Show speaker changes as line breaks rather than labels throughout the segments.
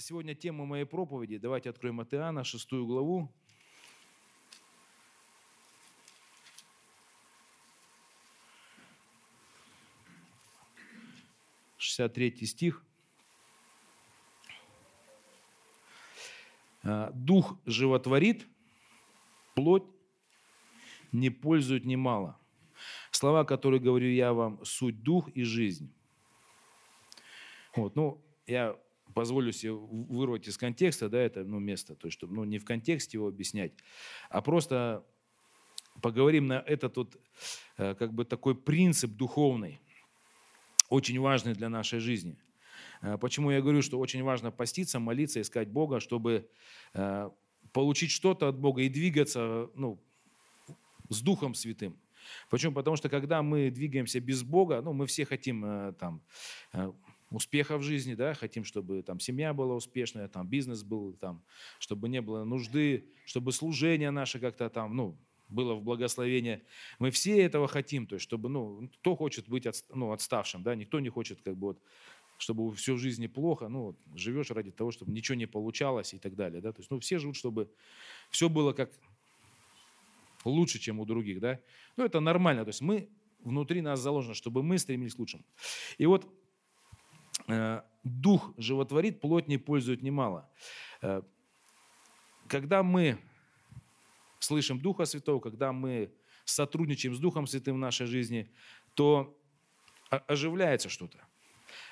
сегодня тема моей проповеди. Давайте откроем от шестую главу. Шестьдесят третий стих. А, Дух животворит, плоть не пользует немало. Слова, которые говорю я вам, суть дух и жизнь. Вот, ну, я позволю себе вырвать из контекста, да, это ну, место, то есть, чтобы ну, не в контексте его объяснять, а просто поговорим на этот вот, э, как бы такой принцип духовный, очень важный для нашей жизни. Э, почему я говорю, что очень важно поститься, молиться, искать Бога, чтобы э, получить что-то от Бога и двигаться ну, с Духом Святым. Почему? Потому что когда мы двигаемся без Бога, ну, мы все хотим там успеха в жизни, да, хотим, чтобы там семья была успешная, там бизнес был, там, чтобы не было нужды, чтобы служение наше как-то там, ну, было в благословение. Мы все этого хотим, то есть, чтобы, ну, кто хочет быть от, ну, отставшим, да, никто не хочет, как бы, вот, чтобы все в жизни плохо, ну, вот, живешь ради того, чтобы ничего не получалось и так далее, да, то есть, ну, все живут, чтобы все было как лучше, чем у других, да, ну, это нормально, то есть, мы, внутри нас заложено, чтобы мы стремились к лучшему. И вот дух животворит, плоть не пользует немало. Э, когда мы слышим Духа Святого, когда мы сотрудничаем с Духом Святым в нашей жизни, то оживляется что-то.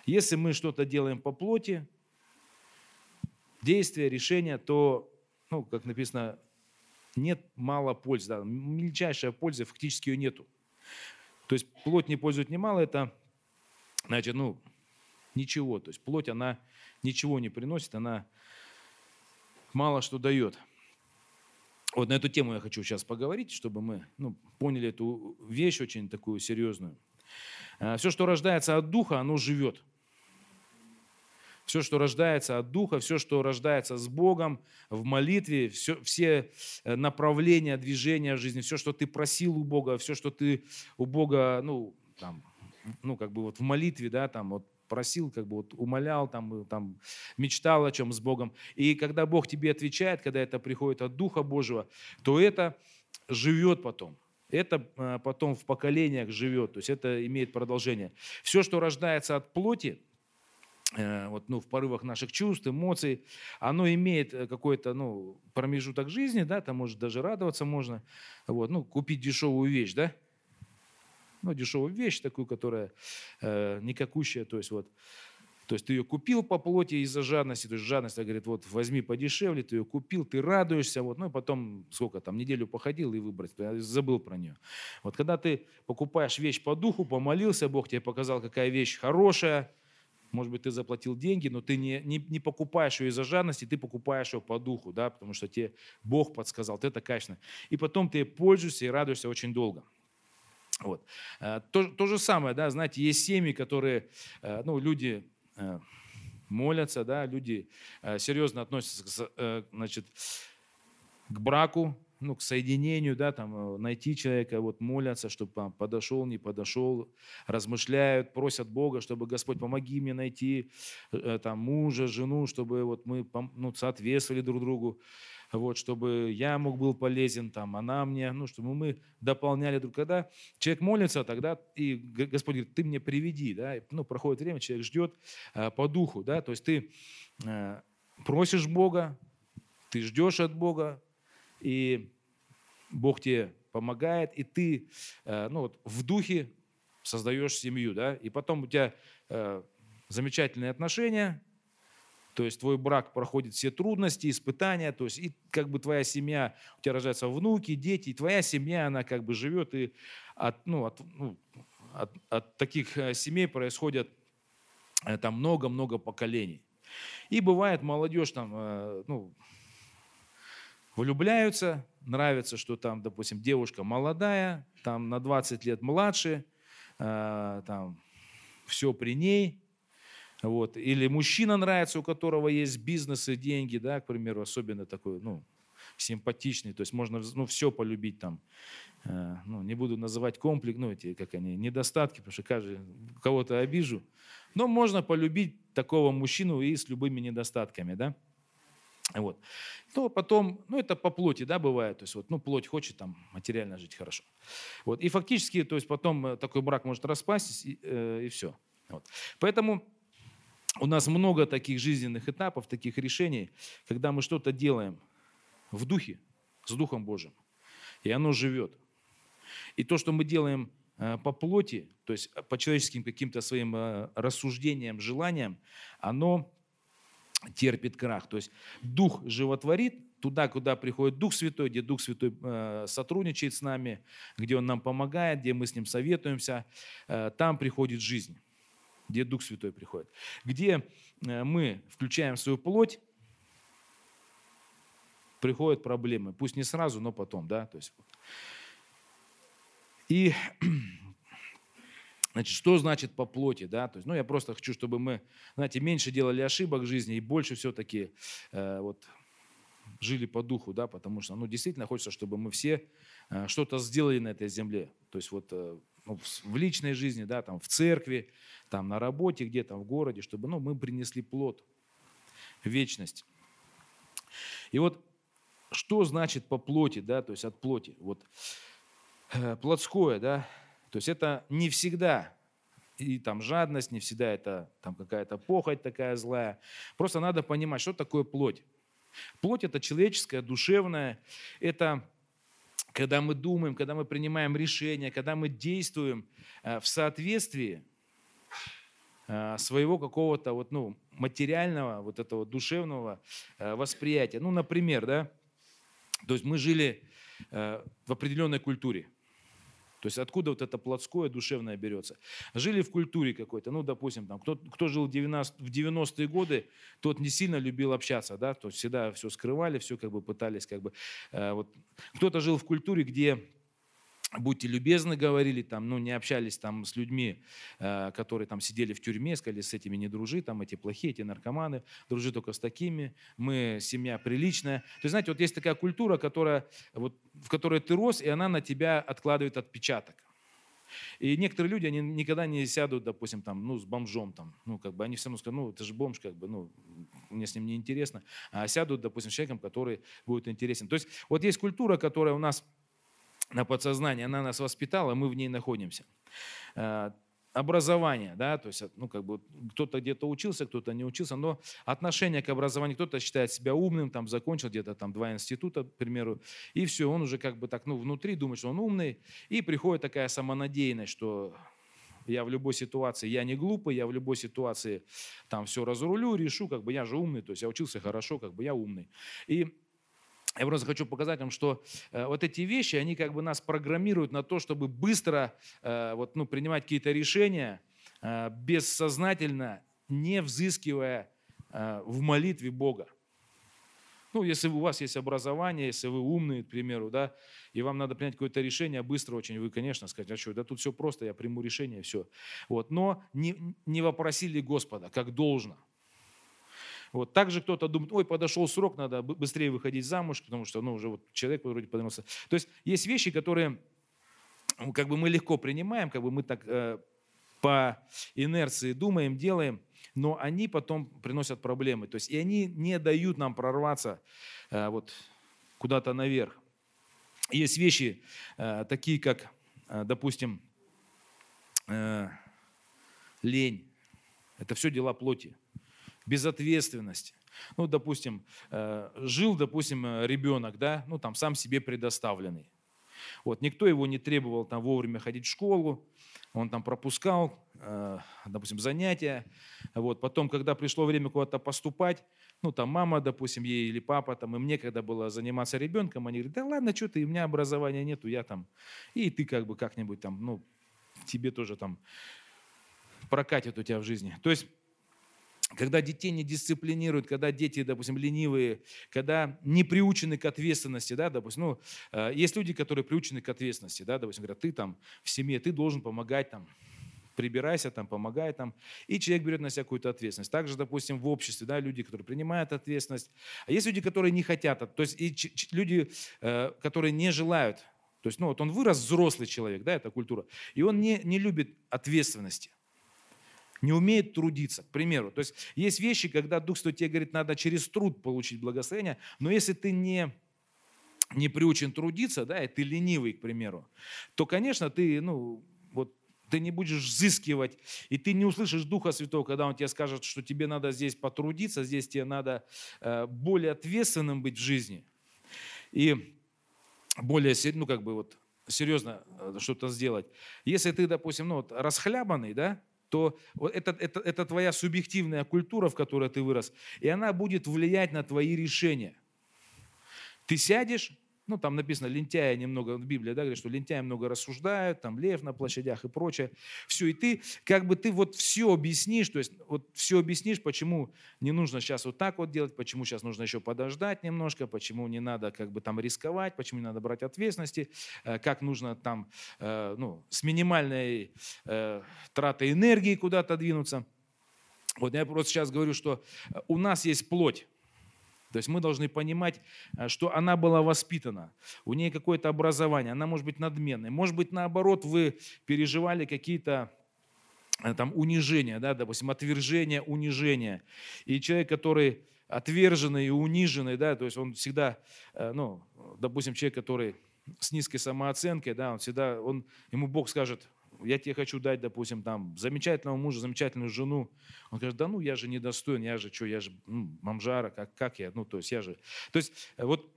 Если мы что-то делаем по плоти, действия, решения, то, ну, как написано, нет мало пользы. Да, мельчайшая польза, фактически ее нету. То есть плоть не пользует немало, это, значит, ну, ничего. То есть плоть, она ничего не приносит, она мало что дает. Вот на эту тему я хочу сейчас поговорить, чтобы мы ну, поняли эту вещь очень такую серьезную. А, все, что рождается от Духа, оно живет. Все, что рождается от Духа, все, что рождается с Богом, в молитве, все, все э, направления, движения в жизни, все, что ты просил у Бога, все, что ты у Бога, ну, там, ну, как бы вот в молитве, да, там, вот просил, как бы вот умолял, там, там, мечтал о чем с Богом. И когда Бог тебе отвечает, когда это приходит от Духа Божьего, то это живет потом. Это а, потом в поколениях живет, то есть это имеет продолжение. Все, что рождается от плоти, э, вот, ну, в порывах наших чувств, эмоций, оно имеет э, какой-то ну, промежуток жизни, да, там может даже радоваться можно, вот, ну, купить дешевую вещь, да, ну, дешевую вещь такую, которая э, никакущая, то есть вот, то есть ты ее купил по плоти из-за жадности, то есть жадность, говорит, вот возьми подешевле, ты ее купил, ты радуешься, вот, ну и потом сколько там, неделю походил и выбрать, забыл про нее. Вот когда ты покупаешь вещь по духу, помолился, Бог тебе показал, какая вещь хорошая, может быть, ты заплатил деньги, но ты не, не, не покупаешь ее из-за жадности, ты покупаешь ее по духу, да, потому что тебе Бог подсказал, ты это качественно. И потом ты пользуешься и радуешься очень долго. Вот. Э, то, то же самое, да, знаете, есть семьи, которые, э, ну, люди э, молятся, да, люди серьезно относятся, значит, к браку, ну, к соединению, да, там, найти человека, вот, молятся, чтобы там, подошел, не подошел, размышляют, просят Бога, чтобы Господь, помоги мне найти там, мужа, жену, чтобы вот мы ну, соответствовали друг другу вот, чтобы я мог был полезен, там, она мне, ну, чтобы мы дополняли друг Когда человек молится, тогда и Господь говорит, ты мне приведи, да, и, ну, проходит время, человек ждет э, по духу, да, то есть ты э, просишь Бога, ты ждешь от Бога, и Бог тебе помогает, и ты, э, ну, вот, в духе создаешь семью, да, и потом у тебя э, замечательные отношения, то есть твой брак проходит все трудности, испытания, то есть и как бы твоя семья, у тебя рождаются внуки, дети, и твоя семья, она как бы живет, и от, ну, от, ну, от, от таких э, семей происходят э, там много-много поколений. И бывает, молодежь там, э, ну, влюбляются, нравится, что там, допустим, девушка молодая, там на 20 лет младше, там все при ней, вот. Или мужчина нравится, у которого есть бизнес и деньги, да, к примеру, особенно такой, ну, симпатичный, то есть можно ну, все полюбить там. Э, ну, не буду называть комплекс, ну, эти, как они, недостатки, потому что каждый, кого-то обижу. Но можно полюбить такого мужчину и с любыми недостатками, да? Вот. Но потом, ну это по плоти, да, бывает. То есть вот, ну плоть хочет там материально жить хорошо. Вот. И фактически, то есть потом э, такой брак может распасть и, э, и все. Вот. Поэтому у нас много таких жизненных этапов, таких решений, когда мы что-то делаем в духе, с Духом Божьим, и оно живет. И то, что мы делаем э, по плоти, то есть по человеческим каким-то своим э, рассуждениям, желаниям, оно терпит крах. То есть Дух животворит, туда, куда приходит Дух Святой, где Дух Святой э, сотрудничает с нами, где Он нам помогает, где мы с Ним советуемся, э, там приходит жизнь, где Дух Святой приходит. Где э, мы включаем свою плоть, приходят проблемы. Пусть не сразу, но потом, да. То есть, и Значит, что значит по плоти, да? То есть, ну, я просто хочу, чтобы мы, знаете, меньше делали ошибок в жизни и больше все-таки э, вот жили по духу, да, потому что, ну, действительно хочется, чтобы мы все э, что-то сделали на этой земле. То есть вот э, ну, в личной жизни, да, там в церкви, там на работе, где-то в городе, чтобы, ну, мы принесли плод, вечность. И вот что значит по плоти, да, то есть от плоти? Вот э, плотское, да, то есть это не всегда и там жадность, не всегда это там какая-то похоть такая злая. Просто надо понимать, что такое плоть. Плоть это человеческая, душевная. Это когда мы думаем, когда мы принимаем решения, когда мы действуем э, в соответствии э, своего какого-то вот, ну, материального, вот этого душевного э, восприятия. Ну, например, да, то есть мы жили в определенной культуре – то есть откуда вот это плотское, душевное берется. Жили в культуре какой-то, ну, допустим, там, кто, кто жил в 90-е годы, тот не сильно любил общаться, да, то есть всегда все скрывали, все как бы пытались, как бы, э, вот. Кто-то жил в культуре, где будьте любезны, говорили, там, ну, не общались там с людьми, э, которые там сидели в тюрьме, сказали, с этими не дружи, там эти плохие, эти наркоманы, дружи только с такими, мы семья приличная. То есть, знаете, вот есть такая культура, которая, вот, в которой ты рос, и она на тебя откладывает отпечаток. И некоторые люди, они никогда не сядут, допустим, там, ну, с бомжом, там, ну, как бы, они все равно скажут, ну, это же бомж, как бы, ну, мне с ним не интересно, а сядут, допустим, с человеком, который будет интересен. То есть, вот есть культура, которая у нас на подсознание, она нас воспитала, мы в ней находимся. Э, образование, да, то есть, ну, как бы кто-то где-то учился, кто-то не учился, но отношение к образованию, кто-то считает себя умным, там, закончил где-то там два института, к примеру, и все, он уже как бы так, ну, внутри думает, что он умный, и приходит такая самонадеянность, что я в любой ситуации, я не глупый, я в любой ситуации там все разрулю, решу, как бы я же умный, то есть я учился хорошо, как бы я умный. И я просто хочу показать вам, что э, вот эти вещи, они как бы нас программируют на то, чтобы быстро э, вот, ну, принимать какие-то решения, э, бессознательно, не взыскивая э, в молитве Бога. Ну, если у вас есть образование, если вы умный, к примеру, да, и вам надо принять какое-то решение быстро очень, вы, конечно, скажете, а что, да тут все просто, я приму решение, все. Вот. Но не, не вопросили Господа, как должно. Вот. Также кто-то думает, ой, подошел срок, надо быстрее выходить замуж, потому что ну, уже вот человек вроде поднялся. То есть есть вещи, которые как бы мы легко принимаем, как бы мы так э, по инерции думаем, делаем, но они потом приносят проблемы. То есть и они не дают нам прорваться э, вот куда-то наверх. Есть вещи э, такие, как, э, допустим, э, лень. Это все дела плоти безответственности. Ну, допустим, э, жил, допустим, э, ребенок, да, ну, там, сам себе предоставленный. Вот, никто его не требовал там вовремя ходить в школу, он там пропускал, э, допустим, занятия. Вот, потом, когда пришло время куда-то поступать, ну, там мама, допустим, ей или папа, там, им некогда было заниматься ребенком, они говорят, да ладно, что ты, у меня образования нету, я там, и ты как бы как-нибудь там, ну, тебе тоже там прокатит у тебя в жизни. То есть когда детей не дисциплинируют, когда дети, допустим, ленивые, когда не приучены к ответственности, да, допустим, ну, э, есть люди, которые приучены к ответственности, да, допустим, говорят, ты там в семье, ты должен помогать там, прибирайся там, помогай там, и человек берет на себя какую-то ответственность. Также, допустим, в обществе, да, люди, которые принимают ответственность, а есть люди, которые не хотят, то есть и люди, э, которые не желают, то есть, ну, вот он вырос взрослый человек, да, это культура, и он не, не любит ответственности. Не умеет трудиться, к примеру. То есть есть вещи, когда Дух Святой тебе говорит, надо через труд получить благословение, но если ты не не приучен трудиться, да, и ты ленивый, к примеру, то, конечно, ты, ну, вот, ты не будешь взыскивать, и ты не услышишь Духа Святого, когда Он тебе скажет, что тебе надо здесь потрудиться, здесь тебе надо э, более ответственным быть в жизни. И более, ну, как бы вот серьезно э, что-то сделать. Если ты, допустим, ну, вот, расхлябанный, да, то это, это, это твоя субъективная культура, в которой ты вырос, и она будет влиять на твои решения. Ты сядешь, ну, там написано, лентяя немного, в Библии, да, говорит, что лентяи много рассуждают, там лев на площадях и прочее. Все, и ты, как бы ты вот все объяснишь, то есть вот все объяснишь, почему не нужно сейчас вот так вот делать, почему сейчас нужно еще подождать немножко, почему не надо как бы там рисковать, почему не надо брать ответственности, э, как нужно там, э, ну, с минимальной э, тратой энергии куда-то двинуться. Вот я просто сейчас говорю, что у нас есть плоть, то есть мы должны понимать, э, что она была воспитана, у нее какое-то образование, она может быть надменной. Может быть, наоборот, вы переживали какие-то э, там унижения, да, допустим, отвержение, унижение. И человек, который отверженный и униженный, да, то есть он всегда, э, ну, допустим, человек, который с низкой самооценкой, да, он всегда, он, ему Бог скажет, я тебе хочу дать, допустим, там, замечательного мужа, замечательную жену. Он говорит, да ну, я же недостоин, я же что, я же ну, мамжара, как, как я, ну, то есть я же... То есть э, вот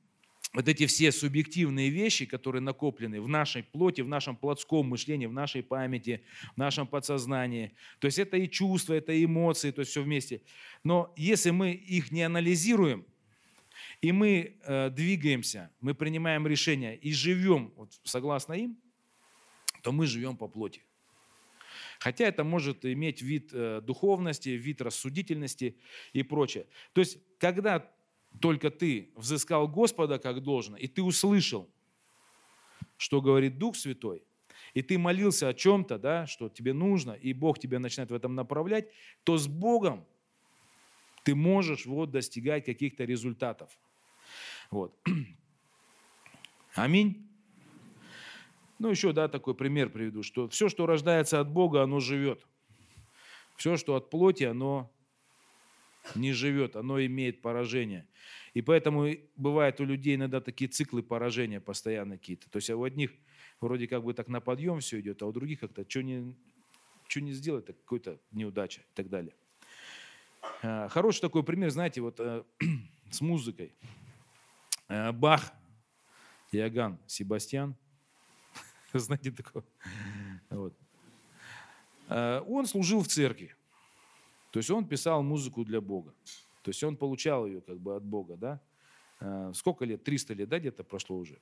вот эти все субъективные вещи, которые накоплены в нашей плоти, в нашем плотском мышлении, в нашей памяти, в нашем подсознании. То есть это и чувства, это и эмоции, то есть все вместе. Но если мы их не анализируем, и мы э, двигаемся, мы принимаем решения и живем вот, согласно им, то мы живем по плоти. Хотя это может иметь вид э, духовности, вид рассудительности и прочее. То есть, когда только ты взыскал Господа как должно, и ты услышал, что говорит Дух Святой, и ты молился о чем-то, да, что тебе нужно, и Бог тебя начинает в этом направлять, то с Богом ты можешь вот достигать каких-то результатов. Вот. Аминь. Ну, еще, да, такой пример приведу, что все, что рождается от Бога, оно живет. Все, что от плоти, оно не живет, оно имеет поражение. И поэтому бывает у людей иногда такие циклы поражения постоянно какие-то. То есть у одних вроде как бы так на подъем все идет, а у других как-то что не, что не сделать, так какой-то неудача и так далее. А, хороший такой пример, знаете, вот э, с музыкой. Э, Бах, Иоганн, Себастьян – Знаете такого? Вот. А, он служил в церкви. То есть он писал музыку для Бога. То есть он получал ее как бы от Бога, да? А, сколько лет? 300 лет, да, где-то прошло уже.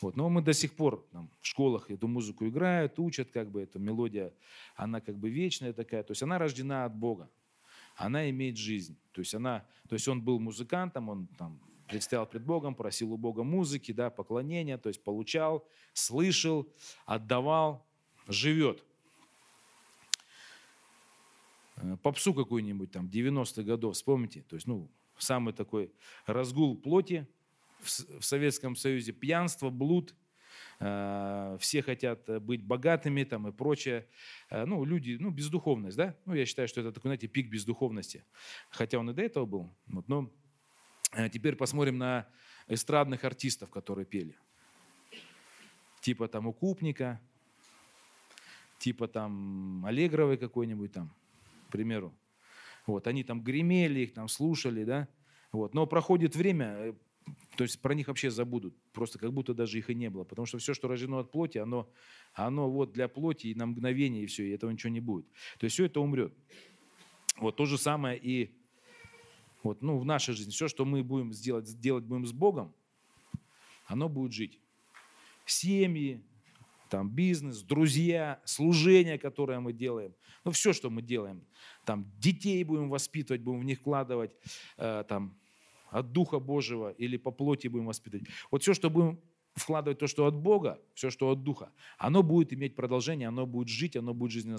Вот. Но мы до сих пор там, в школах эту музыку играют, учат, как бы эта мелодия, она как бы вечная такая. То есть она рождена от Бога. Она имеет жизнь. То есть, она, то есть он был музыкантом, он там предстоял пред Богом, просил у Бога музыки, да, поклонения, то есть получал, слышал, отдавал, живет. Э, попсу какую-нибудь там 90-х годов, вспомните, то есть, ну, самый такой разгул плоти в Советском Союзе, пьянство, блуд, э, все хотят быть богатыми там и прочее. Э, ну, люди, ну, бездуховность, да? Ну, я считаю, что это такой, знаете, пик бездуховности. Хотя он и до этого был, вот, но теперь посмотрим на эстрадных артистов, которые пели. Типа там Укупника, типа там Аллегровой какой-нибудь там, к примеру. Вот, они там гремели, их там слушали, да. Вот. Но проходит время, э, то есть про них вообще забудут, просто как будто даже их и не было, потому что все, что рождено от плоти, оно, оно вот для плоти и на мгновение, и все, и этого ничего не будет. То есть все это умрет. Вот то же самое и вот, ну, в нашей жизни, все, что мы будем сделать, делать будем с Богом, оно будет жить. Семьи, там, бизнес, друзья, служение, которое мы делаем. Ну, все, что мы делаем. Там, детей будем воспитывать, будем в них вкладывать, э, там, от Духа Божьего или по плоти будем воспитывать. Вот все, что будем вкладывать то, что от Бога, все, что от Духа, оно будет иметь продолжение, оно будет жить, оно будет жизненно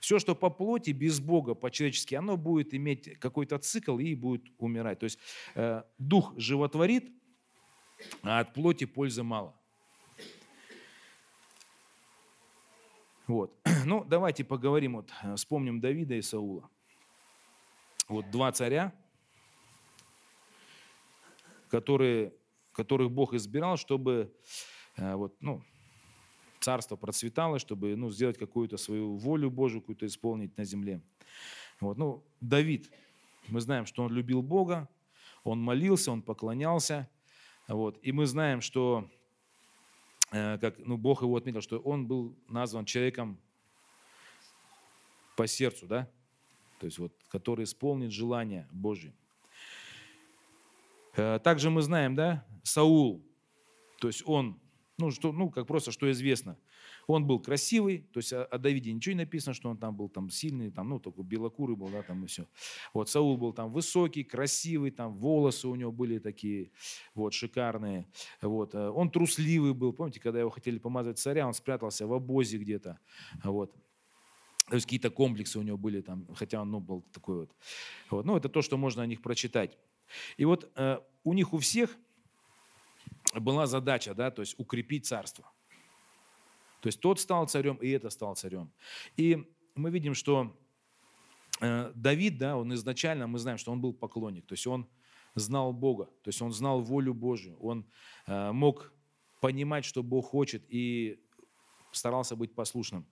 Все, что по плоти, без Бога, по-человечески, оно будет иметь какой-то цикл и будет умирать. То есть э, Дух животворит, а от плоти пользы мало. Вот. Ну, давайте поговорим, вот, э, вспомним Давида и Саула. Вот два царя, которые, которых Бог избирал, чтобы э, вот, ну, царство процветало, чтобы ну, сделать какую-то свою волю Божию, какую-то исполнить на земле. Вот. Ну, Давид, мы знаем, что он любил Бога, он молился, он поклонялся. Вот. И мы знаем, что Э, как ну, Бог его отметил, что он был назван человеком по сердцу, да? То есть вот, который исполнит желание Божье. Э, также мы знаем, да, Саул, то есть он, ну, что, ну, как просто, что известно – он был красивый, то есть о, о Давиде ничего не написано, что он там был там сильный, там, ну, только белокурый был, да, там и все. Вот Саул был там высокий, красивый, там волосы у него были такие вот шикарные. Вот. Э, он трусливый был, помните, когда его хотели помазать царя, он спрятался в обозе где-то. Вот. То есть какие-то комплексы у него были там, хотя он ну, был такой вот. вот. Ну, это то, что можно о них прочитать. И вот э, у них у всех была задача, да, то есть укрепить царство. То есть тот стал царем, и это стал царем. И мы видим, что э, Давид, да, он изначально, мы знаем, что он был поклонник, то есть он знал Бога, то есть он знал волю Божию, он э, мог понимать, что Бог хочет, и старался быть послушным.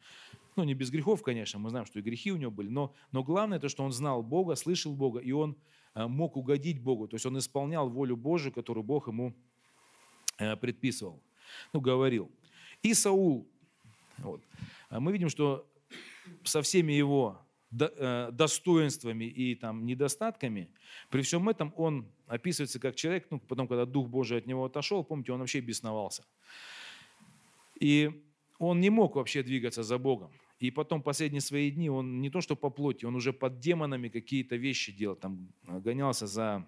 Ну, не без грехов, конечно, мы знаем, что и грехи у него были, но, но главное то, что он знал Бога, слышал Бога, и он э, мог угодить Богу, то есть он исполнял волю Божию, которую Бог ему предписывал, ну, говорил. И Саул, вот. А мы видим, что со всеми его э, достоинствами и там, недостатками, при всем этом он описывается как человек, ну, потом, когда Дух Божий от него отошел, помните, он вообще бесновался. И он не мог вообще двигаться за Богом. И потом последние свои дни он не то что по плоти, он уже под демонами какие-то вещи делал, там гонялся за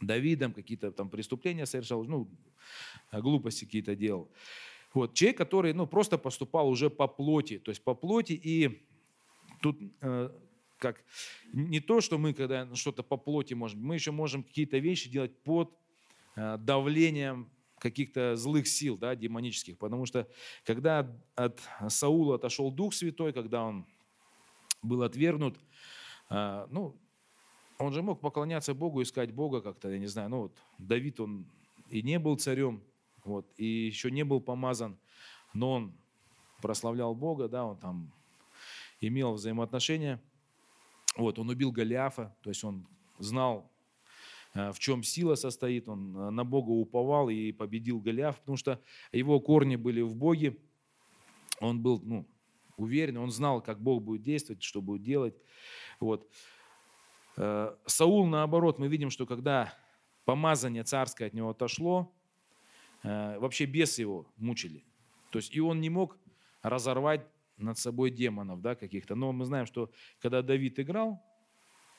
Давидом, какие-то там преступления совершал, ну, глупости какие-то делал. Вот, человек, который ну, просто поступал уже по плоти, то есть по плоти, и тут э, как не то, что мы, когда что-то по плоти можем, мы еще можем какие-то вещи делать под э, давлением каких-то злых сил, да, демонических, потому что когда от Саула отошел Дух Святой, когда он был отвергнут, э, ну, он же мог поклоняться Богу, искать Бога как-то, я не знаю, ну вот Давид, он и не был царем, вот, и еще не был помазан, но он прославлял Бога, да, он там имел взаимоотношения. Вот, он убил Голиафа, то есть он знал, э, в чем сила состоит, он э, на Бога уповал и победил Голиаф, потому что его корни были в Боге, он был ну, уверен, он знал, как Бог будет действовать, что будет делать. Вот. Э, Саул, наоборот, мы видим, что когда помазание царское от него отошло, Э, вообще бесы его мучили. То есть и он не мог разорвать над собой демонов да, каких-то. Но мы знаем, что когда Давид играл,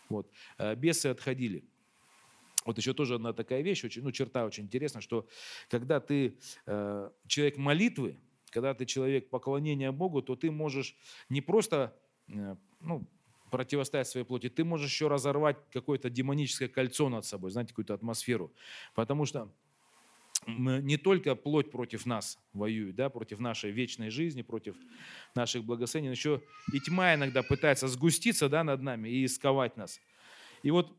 вот, э, бесы отходили. Вот еще тоже одна такая вещь, очень, ну, черта очень интересная, что когда ты э, человек молитвы, когда ты человек поклонения Богу, то ты можешь не просто э, ну, противостоять своей плоти, ты можешь еще разорвать какое-то демоническое кольцо над собой, знаете, какую-то атмосферу. Потому что не только плоть против нас воюет, да, против нашей вечной жизни, против наших благословений, но еще и тьма иногда пытается сгуститься да, над нами и сковать нас. И вот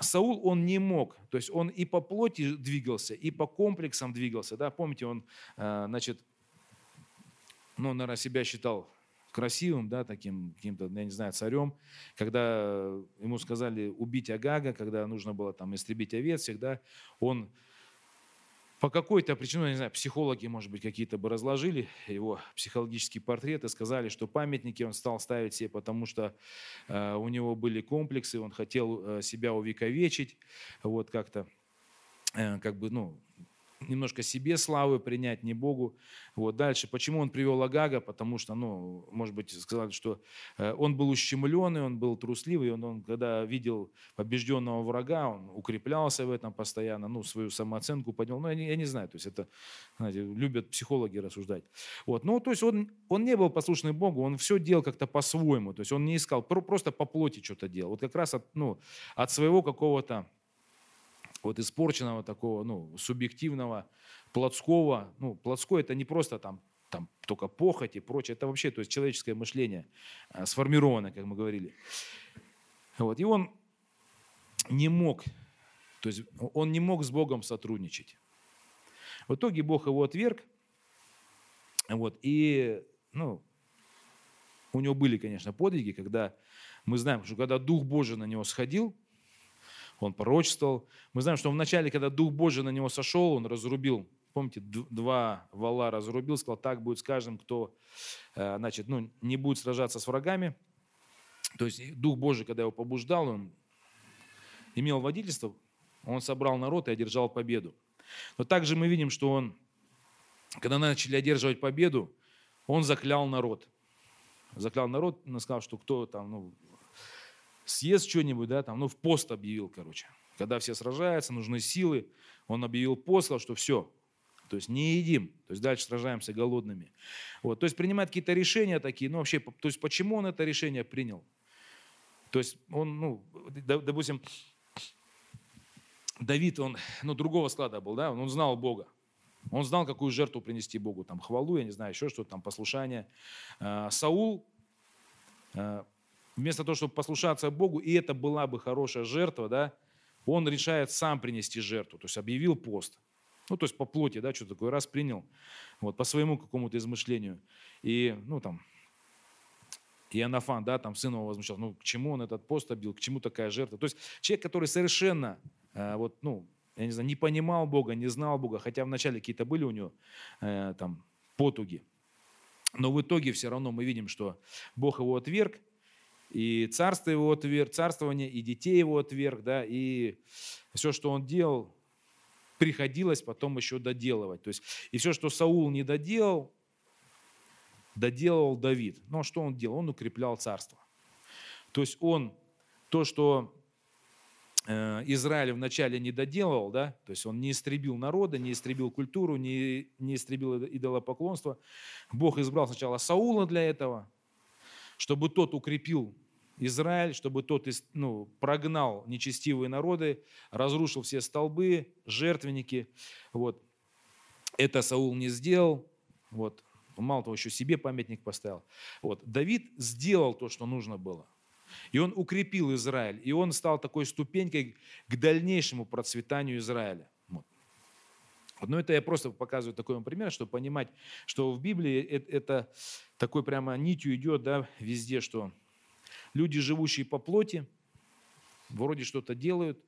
Саул, он не мог, то есть он и по плоти двигался, и по комплексам двигался. Да? Помните, он, э, значит, ну, наверное, себя считал красивым, да, таким каким-то, я не знаю, царем, когда ему сказали убить Агага, когда нужно было там истребить овец, всегда он по какой-то причине, не знаю, психологи, может быть, какие-то бы разложили его психологический портрет и сказали, что памятники он стал ставить себе, потому что э, у него были комплексы, он хотел э, себя увековечить, вот как-то, э, как бы, ну, немножко себе славы принять, не Богу. Вот дальше. Почему он привел Агага? Потому что, ну, может быть, сказали, что э, он был ущемленный, он был трусливый, он, он когда видел побежденного врага, он укреплялся в этом постоянно, ну, свою самооценку поднял. Ну, я не, я не знаю, то есть это, знаете, любят психологи рассуждать. Вот, ну, то есть он, он не был послушный Богу, он все делал как-то по-своему, то есть он не искал, просто по плоти что-то делал. Вот как раз от, ну, от своего какого-то вот испорченного такого, ну, субъективного, плотского. Ну, плотской это не просто там там только похоть и прочее. Это вообще, то есть человеческое мышление а, сформировано, как мы говорили. Вот. И он не мог, то есть он не мог с Богом сотрудничать. В итоге Бог его отверг, вот, и, ну, у него были, конечно, подвиги, когда мы знаем, что когда Дух Божий на него сходил, он пророчествовал. Мы знаем, что вначале, когда Дух Божий на него сошел, он разрубил помните, два вала разрубил, сказал, так будет с каждым, кто э, значит, ну, не будет сражаться с врагами. То есть Дух Божий, когда его побуждал, он имел водительство, он собрал народ и одержал победу. Но также мы видим, что он, когда начали одерживать победу, он заклял народ. Заклял народ, он сказал, что кто там, ну, съест что-нибудь, да, там, ну, в пост объявил, короче. Когда все сражаются, нужны силы, он объявил пост, что все, то есть не едим, то есть дальше сражаемся голодными. Вот, то есть принимает какие-то решения такие, ну вообще, то есть почему он это решение принял? То есть он, ну, допустим, Давид, он, ну, другого склада был, да, он знал Бога. Он знал, какую жертву принести Богу, там, хвалу, я не знаю, еще что-то, там, послушание. А, Саул, а, вместо того, чтобы послушаться Богу, и это была бы хорошая жертва, да, он решает сам принести жертву, то есть объявил пост. Ну, то есть по плоти, да, что такое, раз принял, вот, по своему какому-то измышлению. И, ну, там, и Анафан, да, там сын его возмущался, ну, к чему он этот пост обил, к чему такая жертва. То есть человек, который совершенно, э, вот, ну, я не знаю, не понимал Бога, не знал Бога, хотя вначале какие-то были у него э, там потуги. Но в итоге все равно мы видим, что Бог его отверг, и царство его отверг, царствование, и детей его отверг, да, и все, что он делал, приходилось потом еще доделывать. То есть, и все, что Саул не доделал, доделал Давид. Но что он делал? Он укреплял царство. То есть он, то, что э, Израиль вначале не доделывал, да, то есть он не истребил народа, не истребил культуру, не, не истребил идолопоклонство. Бог избрал сначала Саула для этого, чтобы тот укрепил Израиль, чтобы тот ну, прогнал нечестивые народы, разрушил все столбы, жертвенники. Вот. Это Саул не сделал. Вот. Мало того, еще себе памятник поставил. Вот. Давид сделал то, что нужно было. И он укрепил Израиль. И он стал такой ступенькой к дальнейшему процветанию Израиля. Вот. Но это я просто показываю такой вам пример, чтобы понимать, что в Библии это такой прямо нитью идет да, везде, что Люди, живущие по плоти, вроде что-то делают,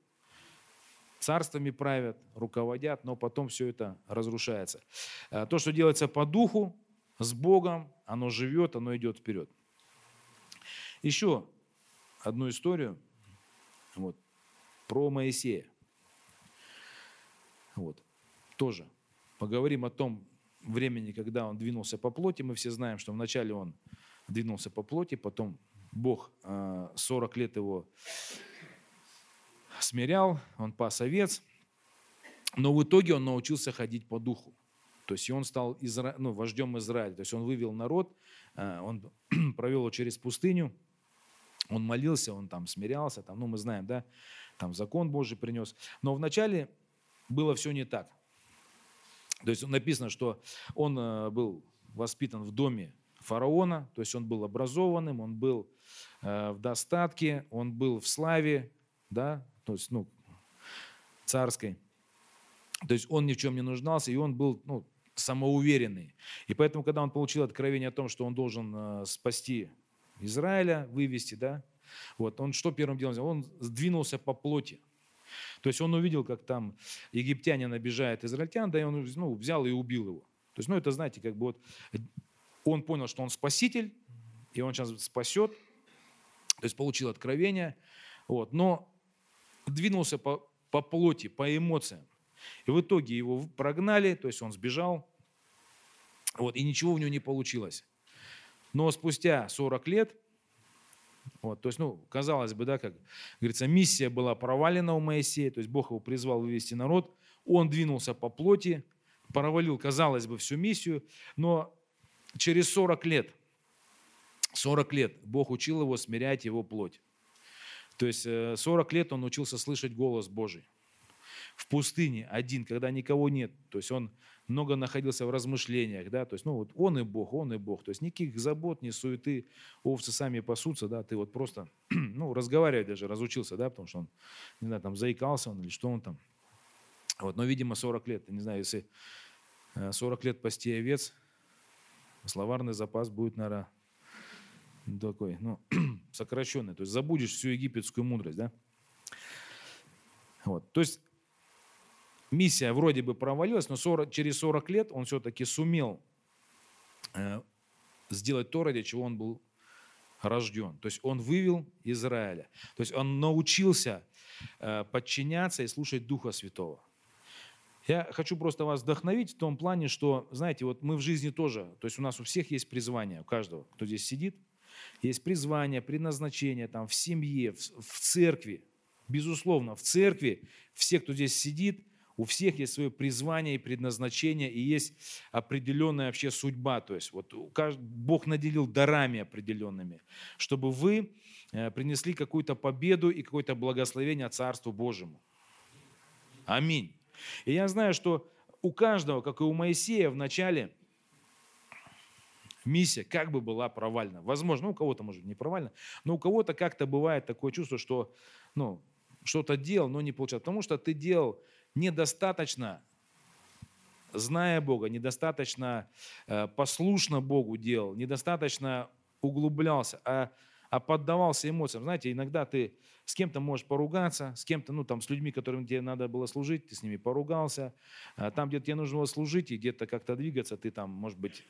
царствами правят, руководят, но потом все это разрушается. А то, что делается по духу, с Богом, оно живет, оно идет вперед. Еще одну историю вот, про Моисея. Вот, тоже поговорим о том времени, когда он двинулся по плоти. Мы все знаем, что вначале он двинулся по плоти, потом Бог 40 э, лет его смирял, он пас овец, но в итоге он научился ходить по духу. То есть он стал изра... ну, вождем Израиля. То есть он вывел народ, э, он провел его через пустыню, он молился, он там смирялся, там, ну мы знаем, да, там закон Божий принес. Но вначале было все не так. То есть написано, что он э, был воспитан в доме фараона, то есть он был образованным, он был э, в достатке, он был в славе, да, то есть, ну, царской. То есть он ни в чем не нуждался, и он был, ну, самоуверенный. И поэтому, когда он получил откровение о том, что он должен э, спасти Израиля, вывести, да, вот, он что первым делом сделал? Он сдвинулся по плоти. То есть он увидел, как там египтянин обижает израильтян, да, и он ну, взял и убил его. То есть, ну, это, знаете, как бы вот он понял, что он спаситель, и он сейчас спасет, то есть получил откровение, вот, но двинулся по, по плоти, по эмоциям. И в итоге его прогнали, то есть он сбежал, вот, и ничего у него не получилось. Но спустя 40 лет, вот, то есть, ну, казалось бы, да, как говорится, миссия была провалена у Моисея, то есть Бог его призвал вывести народ, он двинулся по плоти, провалил, казалось бы, всю миссию, но через 40 лет, 40 лет Бог учил его смирять его плоть. То есть 40 э, лет он учился слышать голос Божий. в пустыне один, когда никого нет. То есть он много находился в размышлениях, да, то есть, ну, вот он и Бог, он и Бог, то есть никаких забот, ни суеты, овцы сами пасутся, да, ты вот просто, ну, разговаривать даже разучился, да, потому что он, не знаю, там, заикался он или что он там, вот, но, видимо, 40 лет, не знаю, если 40 э, лет пасти овец, словарный запас будет, наверное, такой, ну, сокращенный, то есть забудешь всю египетскую мудрость, да, вот, то есть миссия вроде бы провалилась, но 40, через 40 лет он все-таки сумел э, сделать то, ради чего он был рожден. То есть он вывел Израиля. То есть он научился э, подчиняться и слушать Духа Святого. Я хочу просто вас вдохновить в том плане, что, знаете, вот мы в жизни тоже, то есть у нас у всех есть призвание, у каждого, кто здесь сидит, есть призвание, предназначение там, в семье, в, в церкви. Безусловно, в церкви все, кто здесь сидит, у всех есть свое призвание и предназначение, и есть определенная вообще судьба. То есть вот Бог наделил дарами определенными, чтобы вы э, принесли какую-то победу и какое-то благословение Царству Божьему. Аминь. И я знаю, что у каждого, как и у Моисея в начале, миссия как бы была провальна. Возможно, у кого-то, может, не провальна, но у кого-то как-то бывает такое чувство, что ну, что-то делал, но не получалось. Потому что ты делал недостаточно, зная Бога, недостаточно э, послушно Богу делал, недостаточно углублялся, а, а поддавался эмоциям. Знаете, иногда ты с кем-то можешь поругаться, с кем-то, ну там, с людьми, которым тебе надо было служить, ты с ними поругался. А там, где тебе нужно было служить и где-то как-то двигаться, ты там, может быть,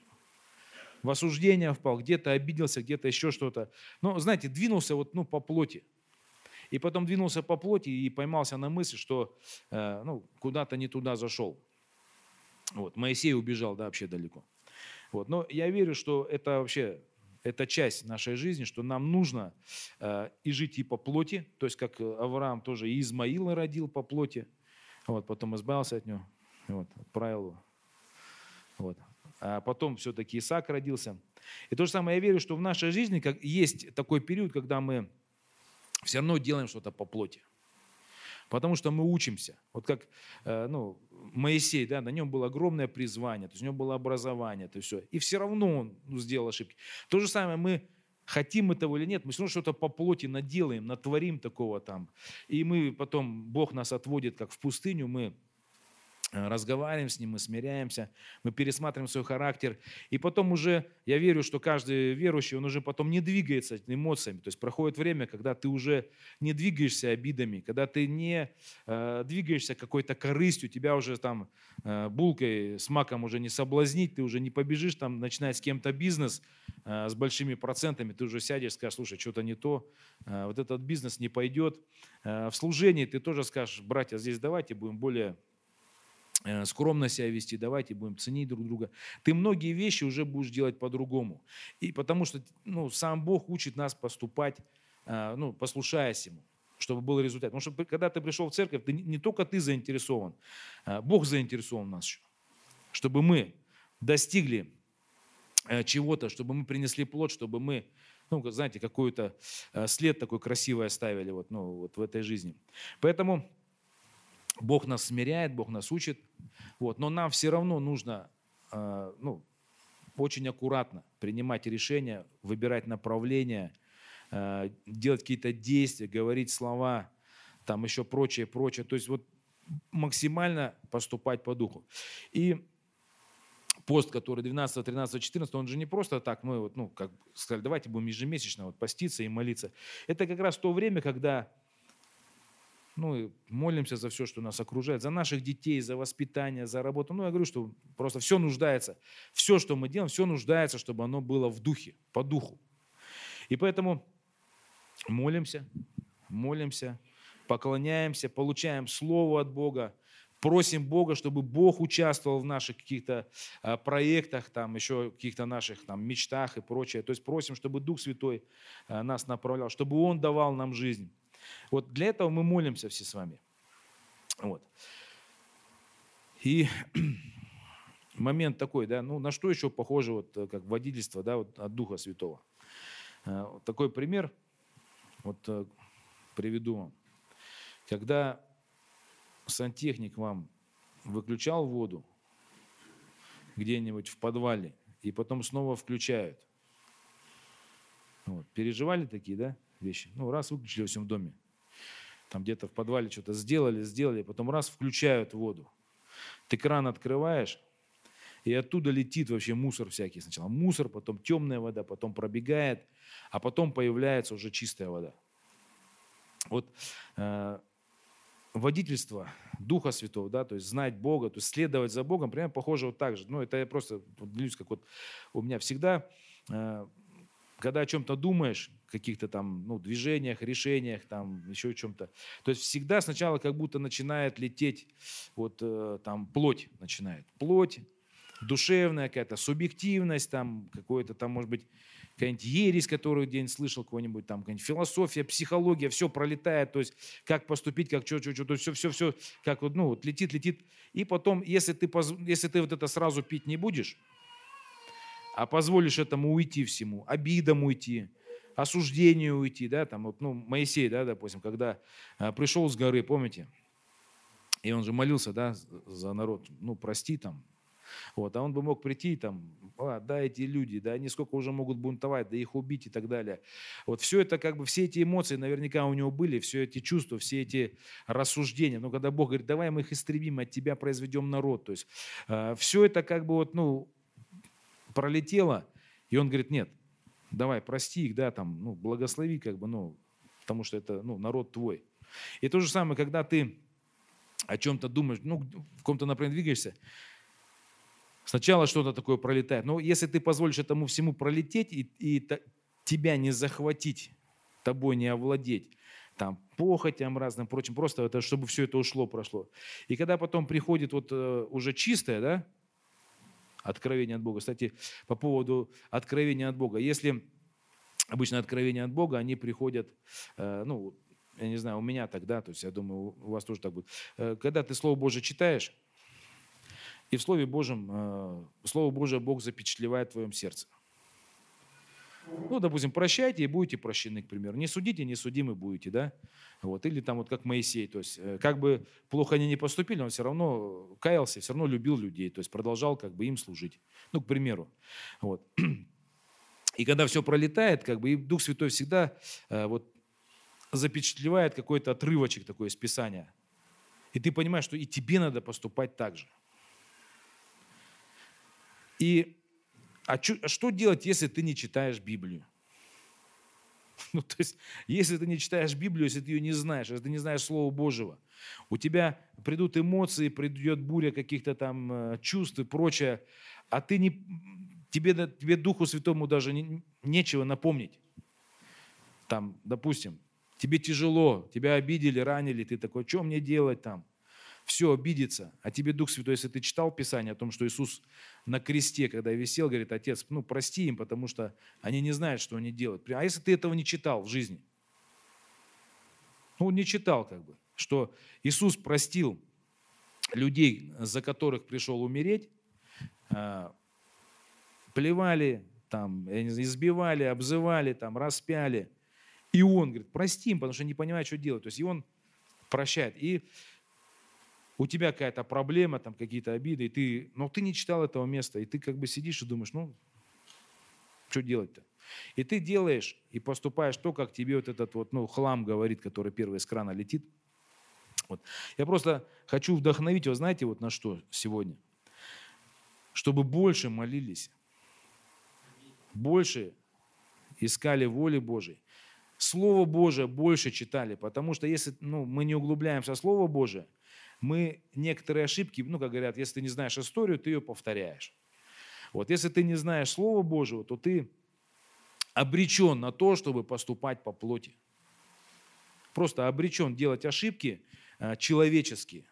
в осуждение впал, где-то обиделся, где-то еще что-то. Но, знаете, двинулся вот, ну, по плоти. И потом двинулся по плоти и поймался на мысли, что э, ну, куда-то не туда зашел. Вот. Моисей убежал да, вообще далеко. Вот. Но я верю, что это вообще это часть нашей жизни, что нам нужно э, и жить и по плоти, то есть как Авраам тоже и Измаила родил по плоти, вот, потом избавился от него, вот, отправил его. Вот. А потом все-таки Исаак родился. И то же самое я верю, что в нашей жизни как, есть такой период, когда мы все равно делаем что-то по плоти. Потому что мы учимся. Вот как э, ну, Моисей, да, на нем было огромное призвание, то есть у него было образование, то есть все. И все равно он ну, сделал ошибки. То же самое мы хотим этого или нет, мы все равно что-то по плоти наделаем, натворим такого там. И мы потом, Бог нас отводит как в пустыню, мы разговариваем с ним, мы смиряемся, мы пересматриваем свой характер. И потом уже, я верю, что каждый верующий, он уже потом не двигается эмоциями. То есть проходит время, когда ты уже не двигаешься обидами, когда ты не э, двигаешься какой-то корыстью, тебя уже там э, булкой с маком уже не соблазнить, ты уже не побежишь там начинать с кем-то бизнес э, с большими процентами, ты уже сядешь и скажешь, слушай, что-то не то, э, вот этот бизнес не пойдет. Э, в служении ты тоже скажешь, братья, здесь давайте будем более Э, скромно себя вести, давайте будем ценить друг друга. Ты многие вещи уже будешь делать по-другому. И потому что ну, сам Бог учит нас поступать, э, ну, послушаясь Ему чтобы был результат. Потому что когда ты пришел в церковь, ты, не только ты заинтересован, а Бог заинтересован в нас еще. Чтобы мы достигли э, чего-то, чтобы мы принесли плод, чтобы мы, ну, знаете, какой-то след такой красивый оставили вот, ну, вот в этой жизни. Поэтому Бог нас смиряет, Бог нас учит, вот, но нам все равно нужно э, ну, очень аккуратно принимать решения, выбирать направления, э, делать какие-то действия, говорить слова, там еще прочее, прочее. То есть вот максимально поступать по духу. И пост, который 12, 13, 14, он же не просто так, мы вот, ну, как сказали, давайте будем ежемесячно вот поститься и молиться. Это как раз то время, когда ну, молимся за все, что нас окружает, за наших детей, за воспитание, за работу. Ну, я говорю, что просто все нуждается. Все, что мы делаем, все нуждается, чтобы оно было в духе, по духу. И поэтому молимся, молимся, поклоняемся, получаем Слово от Бога, просим Бога, чтобы Бог участвовал в наших каких-то а, проектах, там, еще каких-то наших там, мечтах и прочее. То есть просим, чтобы Дух Святой а, нас направлял, чтобы Он давал нам жизнь. Вот для этого мы молимся все с вами. Вот. И момент такой, да, ну на что еще похоже вот э, как водительство, да, вот от Духа Святого. Э, такой пример, вот э, приведу вам. Когда сантехник вам выключал воду где-нибудь в подвале и потом снова включают. Вот. Переживали такие, да, вещи? Ну, раз выключили во всем доме. Там где-то в подвале что-то сделали, сделали, потом раз включают воду. Ты кран открываешь, и оттуда летит вообще мусор всякий. Сначала мусор, потом темная вода, потом пробегает, а потом появляется уже чистая вода. Вот э, водительство Духа Святого, да, то есть знать Бога, то есть следовать за Богом, примерно похоже вот так же. Ну, это я просто делюсь, как вот у меня всегда, э, когда о чем-то думаешь, каких-то там ну, движениях, решениях, там еще чем-то, то есть всегда сначала как будто начинает лететь, вот э, там плоть начинает. Плоть, душевная какая-то, субъективность, там какое-то там, может быть, какая-нибудь ересь, которую день слышал, какой-нибудь там, какая-нибудь философия, психология, все пролетает, то есть как поступить, как что, что, что, то есть все, все, все, как вот, ну, вот летит, летит. И потом, если ты, если ты вот это сразу пить не будешь, а позволишь этому уйти всему, обидам уйти, осуждению уйти, да, там вот, ну, Моисей, да, допустим, когда а, пришел с горы, помните, и он же молился, да, за народ, ну, прости там, вот, а он бы мог прийти там, а, да, эти люди, да, они сколько уже могут бунтовать, да их убить и так далее. Вот все это, как бы, все эти эмоции наверняка у него были, все эти чувства, все эти рассуждения. Но когда Бог говорит, давай мы их истребим, от тебя произведем народ. То есть э, все это как бы вот, ну, пролетело, и он говорит, нет, давай, прости их, да, там, ну, благослови, как бы, ну, потому что это, ну, народ твой. И то же самое, когда ты о чем-то думаешь, ну, в каком-то направлении двигаешься, Сначала что-то такое пролетает. Но если ты позволишь этому всему пролететь и, и тебя не захватить, тобой не овладеть, там, похотям разным, прочим, просто это, чтобы все это ушло, прошло. И когда потом приходит вот э, уже чистое, да, откровение от Бога. Кстати, по поводу откровения от Бога. Если обычно откровения от Бога, они приходят, э, ну, я не знаю, у меня тогда, то есть я думаю, у вас тоже так будет. Э, когда ты Слово Божие читаешь, и в Слове Божьем, э, Слово Божие Бог запечатлевает в твоем сердце. Ну, допустим, прощайте и будете прощены, к примеру. Не судите, не судимы будете, да? Вот. Или там вот как Моисей, то есть э, как бы плохо они не поступили, он все равно каялся, все равно любил людей, то есть продолжал как бы им служить. Ну, к примеру. Вот. И когда все пролетает, как бы и Дух Святой всегда э, вот запечатлевает какой-то отрывочек такой из Писания. И ты понимаешь, что и тебе надо поступать так же. И а, что делать, если ты не читаешь Библию? Ну, то есть, если ты не читаешь Библию, если ты ее не знаешь, если ты не знаешь Слова Божьего, у тебя придут эмоции, придет буря каких-то там э, чувств и прочее, а ты не, тебе, тебе Духу Святому даже не, нечего напомнить. Там, допустим, тебе тяжело, тебя обидели, ранили, ты такой, что мне делать там? Все обидится. А тебе Дух Святой, если ты читал Писание о том, что Иисус на кресте, когда висел, говорит, Отец, ну прости им, потому что они не знают, что они делают. А если ты этого не читал в жизни? Ну, не читал как бы, что Иисус простил людей, за которых пришел умереть, а, плевали, там, избивали, обзывали, там, распяли. И он говорит, прости им, потому что не понимает, что делать. То есть и он прощает. И у тебя какая-то проблема, там какие-то обиды, и ты, но ты не читал этого места, и ты как бы сидишь и думаешь, ну, что делать-то? И ты делаешь и поступаешь то, как тебе вот этот вот, ну, хлам говорит, который первый из крана летит. Вот. Я просто хочу вдохновить вас, знаете, вот на что сегодня? Чтобы больше молились, больше искали воли Божией, Слово Божие больше читали, потому что если ну, мы не углубляемся в Слово Божие, мы некоторые ошибки, ну, как говорят, если ты не знаешь историю, ты ее повторяешь. Вот если ты не знаешь Слова Божьего, то ты обречен на то, чтобы поступать по плоти. Просто обречен делать ошибки э, человеческие.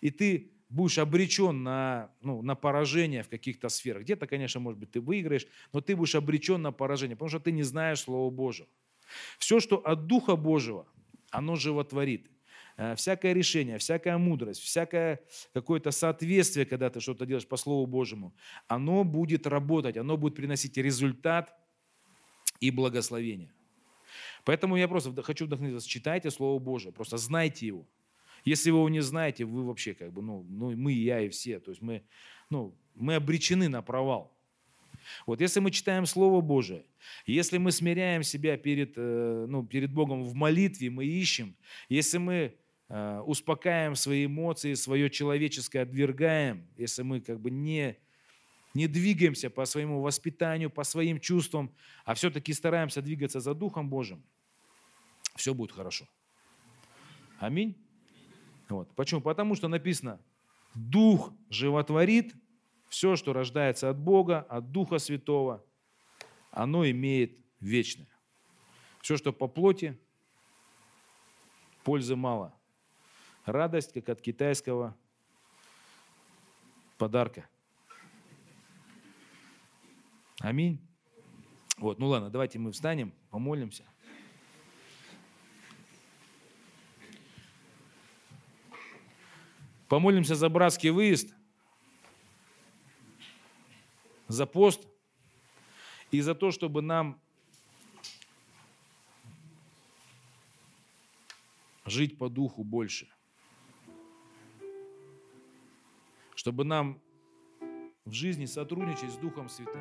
И ты будешь обречен на, ну, на поражение в каких-то сферах. Где-то, конечно, может быть, ты выиграешь, но ты будешь обречен на поражение, потому что ты не знаешь Слова Божьего. Все, что от Духа Божьего, оно животворит. Э, всякое решение, всякая мудрость, всякое какое-то соответствие, когда ты что-то делаешь по Слову Божьему, оно будет работать, оно будет приносить результат и благословение. Поэтому я просто хочу вдохновить вас, читайте Слово Божие, просто знайте его. Если вы его не знаете, вы вообще как бы, ну, ну мы, я и все. То есть мы, ну, мы обречены на провал. Вот если мы читаем Слово Божие, если мы смиряем себя перед, э, ну, перед Богом в молитве, мы ищем, если мы успокаиваем свои эмоции, свое человеческое отвергаем, если мы как бы не, не двигаемся по своему воспитанию, по своим чувствам, а все-таки стараемся двигаться за Духом Божьим, все будет хорошо. Аминь. Вот. Почему? Потому что написано, Дух животворит, все, что рождается от Бога, от Духа Святого, оно имеет вечное. Все, что по плоти, пользы мало. Радость, как от китайского подарка. Аминь. Вот, ну ладно, давайте мы встанем, помолимся. Помолимся за братский выезд – за пост и за то, чтобы нам жить по духу больше. Чтобы нам в жизни сотрудничать с Духом Святым.